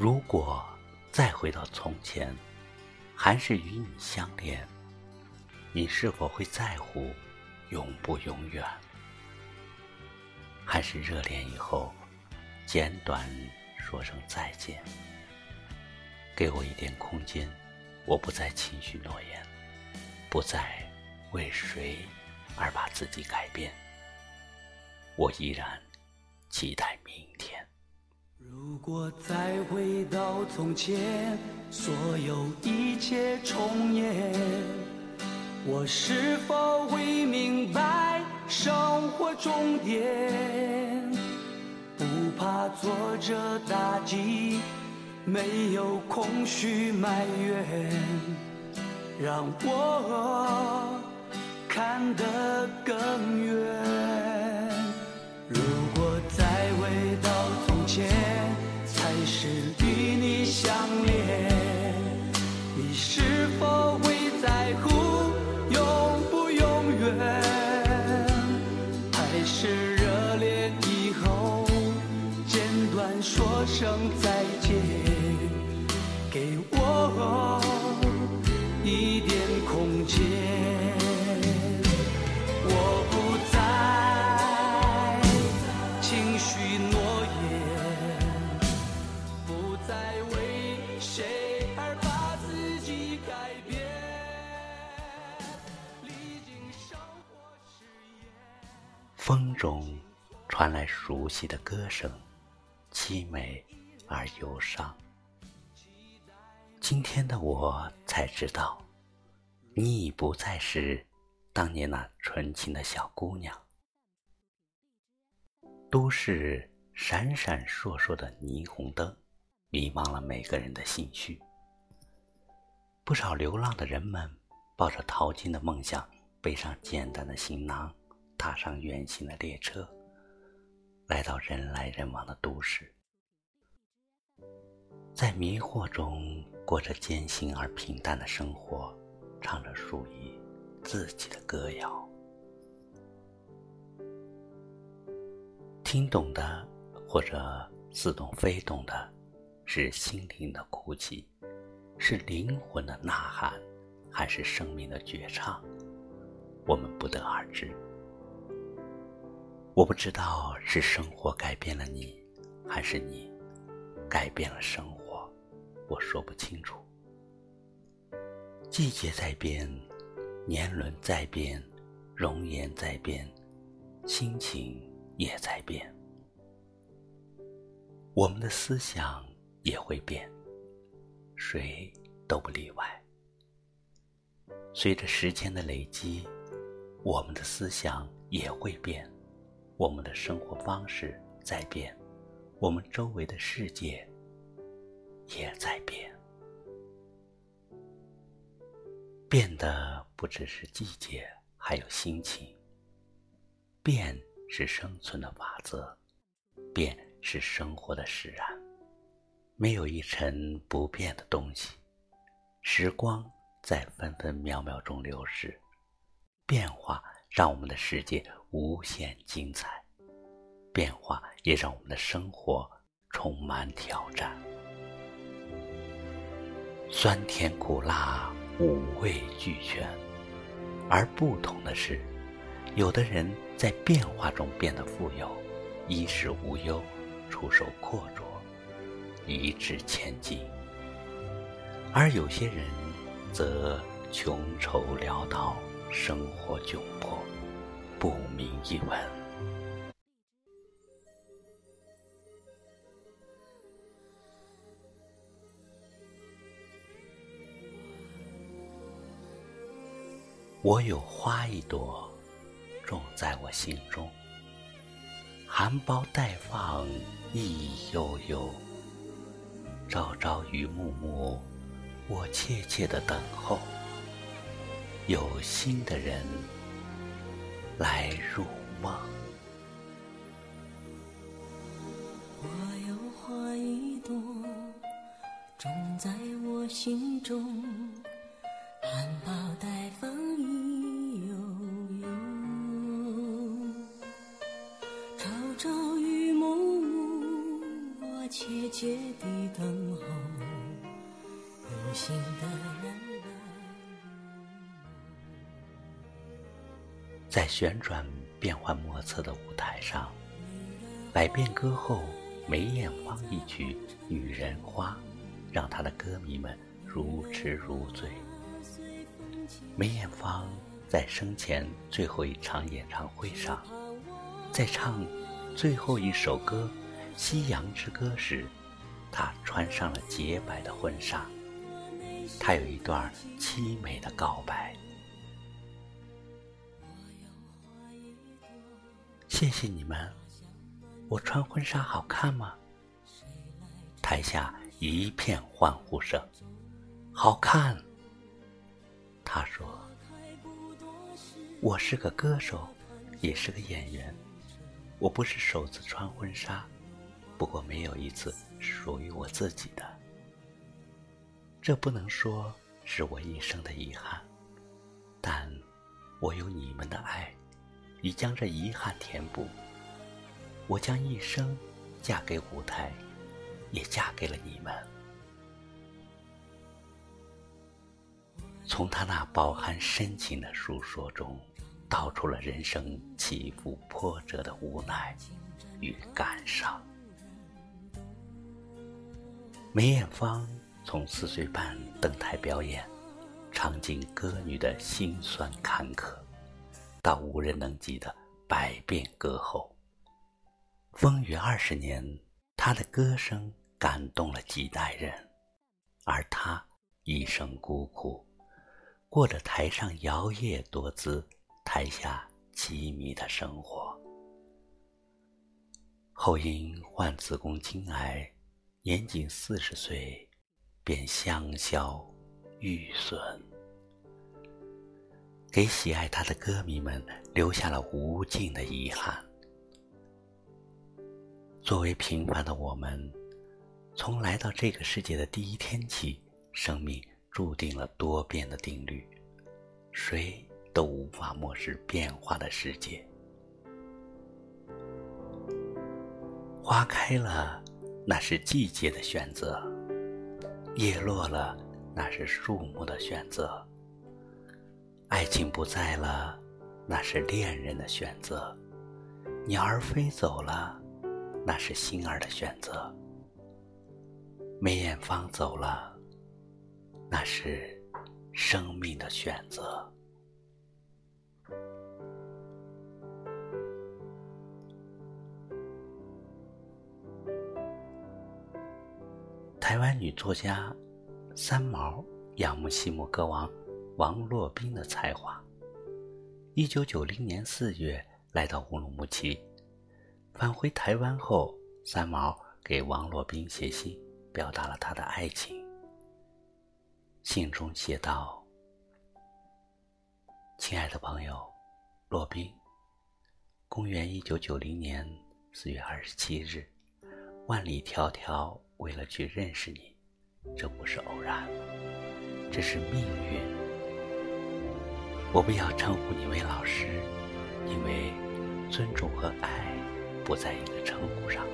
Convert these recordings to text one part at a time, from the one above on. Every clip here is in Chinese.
如果再回到从前，还是与你相恋，你是否会在乎永不永远？还是热恋以后，简短说声再见？给我一点空间，我不再轻许诺言，不再为谁而把自己改变。我依然期待。如果再回到从前，所有一切重演，我是否会明白生活终点？不怕挫折打击，没有空虚埋怨，让我看得更远。如果再回到从前，是与你相恋，你是否会在乎永不永远？还是热恋以后，简短说声再，风中传来熟悉的歌声，凄美而忧伤。今天的我才知道，你已不再是当年那纯情的小姑娘。都市闪闪烁烁的霓虹灯，迷茫了每个人的心绪。不少流浪的人们，抱着淘金的梦想，背上简单的行囊，踏上远行的列车，来到人来人往的都市，在迷惑中过着艰辛而平淡的生活，唱着属于自己的歌谣。听懂的，或者似懂非懂的，是心灵的哭泣，是灵魂的呐喊，还是生命的绝唱？我们不得而知。我不知道是生活改变了你，还是你改变了生活，我说不清楚。季节在变，年轮在变，容颜在变，心情也在变。我们的思想也会变，谁都不例外。随着时间的累积，我们的思想也会变，我们的生活方式在变，我们周围的世界也在变。变的不只是季节，还有心情。变是生存的法则，变是生活的使然。没有一尘不变的东西。时光在分分秒秒中流逝，变化让我们的世界无限精彩，变化也让我们的生活充满挑战。酸甜苦辣。五味俱全，而不同的是，有的人在变化中变得富有，衣食无忧，出手阔绰，一掷千金；而有些人则穷愁潦倒，生活窘迫，不明一文。我有花一朵，种在我心中，含苞待放，意意悠悠。朝朝与暮暮，我切切的等候，有心的人来入梦。我有花一朵，种在我心中，含苞待放意幽幽。朝朝与暮暮，我。切切地等候。有心的人在旋转变幻莫测的舞台上，百变歌后梅艳芳一曲《女人花》，让她的歌迷们如痴如醉。梅艳芳在生前最后一场演唱会上，在唱最后一首歌《夕阳之歌》时，她穿上了洁白的婚纱。她有一段凄美的告白。谢谢你们，我穿婚纱好看吗？台下一片欢呼声，好看。他说：“我是个歌手，也是个演员。我不是首次穿婚纱，不过没有一次属于我自己的。这不能说是我一生的遗憾，但我有你们的爱，已将这遗憾填补。我将一生嫁给舞台，也嫁给了你们。”从他那饱含深情的述说中，道出了人生起伏波折的无奈与感伤。梅艳芳从四岁半登台表演，尝尽歌女的辛酸坎坷，到无人能及的百变歌后，风雨二十年，她的歌声感动了几代人，而她一生孤苦。过着台上摇曳多姿，台下凄迷的生活。后因患子宫颈癌，年仅四十岁，便香消玉损，给喜爱他的歌迷们留下了无尽的遗憾。作为平凡的我们，从来到这个世界的第一天起，生命。注定了多变的定律，谁都无法漠视变化的世界。花开了，那是季节的选择；叶落了，那是树木的选择；爱情不在了，那是恋人的选择；鸟儿飞走了，那是心儿的选择；梅艳芳走了。那是生命的选择。台湾女作家三毛仰慕西姆歌王王洛宾的才华。一九九零年四月来到乌鲁木齐，返回台湾后，三毛给王洛宾写信，表达了他的爱情。信中写道：“亲爱的朋友，洛宾，公元一九九零年四月二十七日，万里迢迢为了去认识你，这不是偶然，这是命运。我不要称呼你为老师，因为尊重和爱不在一个称呼上。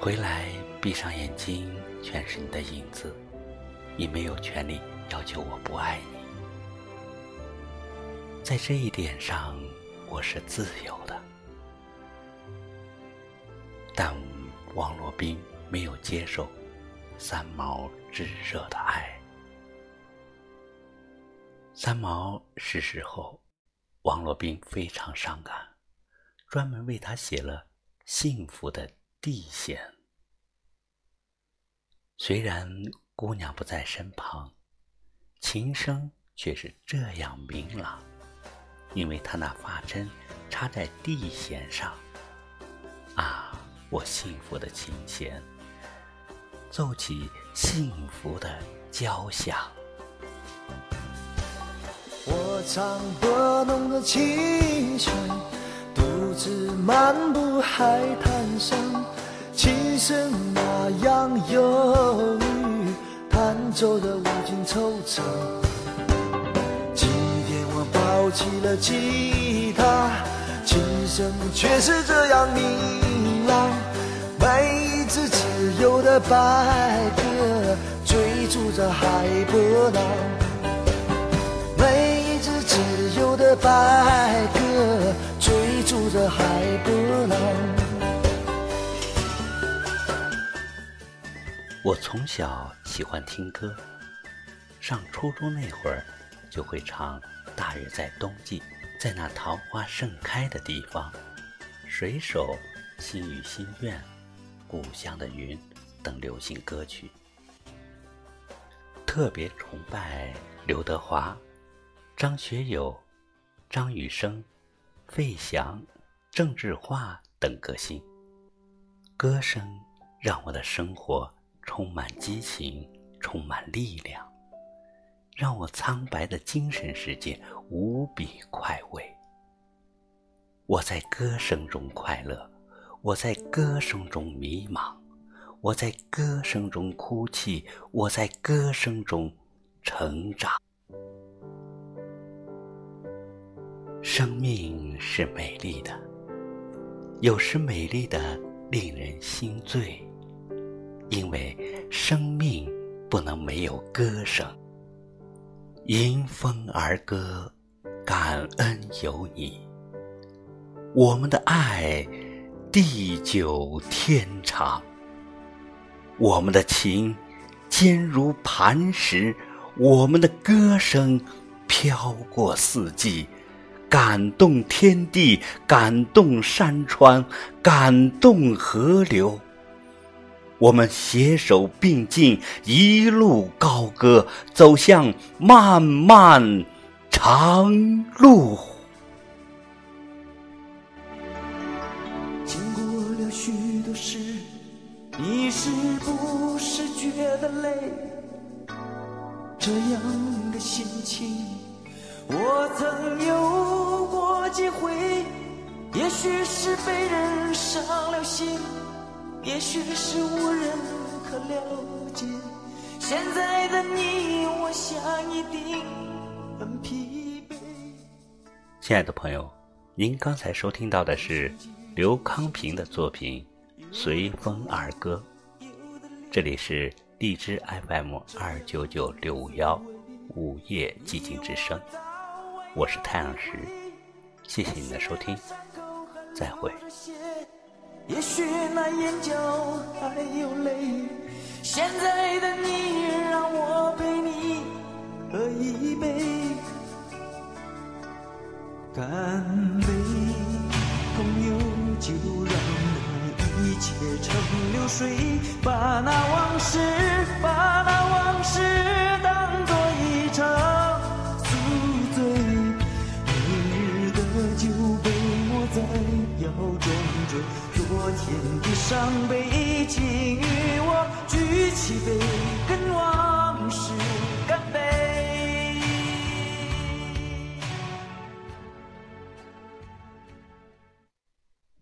回来，闭上眼睛。”全是你的影子，你没有权利要求我不爱你。在这一点上，我是自由的。但王洛宾没有接受三毛炙热的爱。三毛逝世后，王洛宾非常伤感，专门为他写了《幸福的地线》。虽然姑娘不在身旁，琴声却是这样明朗，因为她那发针插在地弦上。啊，我幸福的琴弦，奏起幸福的交响。我唱拨弄着琴弦，独自漫步海滩上。琴声那样忧郁，弹奏的无尽惆怅。今天我抱起了吉他，琴声却是这样明朗。每一只自由的白鸽，逐着海波浪，自由的白鸽追逐着海波浪。我从小喜欢听歌，上初中那会儿就会唱《大约在冬季》。在那桃花盛开的地方，水手、心语心愿、故乡的云等流行歌曲，特别崇拜刘德华、张学友、张雨生、费翔、郑智化等歌星。歌声让我的生活充满激情，充满力量。让我苍白的精神世界无比快慰。我在歌声中快乐，我在歌声中迷茫，我在歌声中哭泣，我在歌声中成长。生命是美丽的，有时美丽的令人心醉，因为生命不能没有歌声。迎风而歌，感恩有你。我们的爱地久天长，我们的情坚如磐石，我们的歌声飘过四季，感动天地，感动山川，感动河流。我们携手并进，一路高歌，走向漫漫长路。经过了许多事，你是不是觉得累？这样的心情，我曾有过几回，也许是被人伤了心。也许是无人可了解，现在的你，我想一定很疲惫。亲爱的朋友，您刚才收听到的是刘康平的作品《随风而歌》，这里是荔枝 FM 二九九六五幺午夜寂静之声，我是太阳石，谢谢您的收听，再会。也许那眼角还有泪，现在的你让我陪你喝一杯，干杯，朋友，就让那一切成流水，把那往事，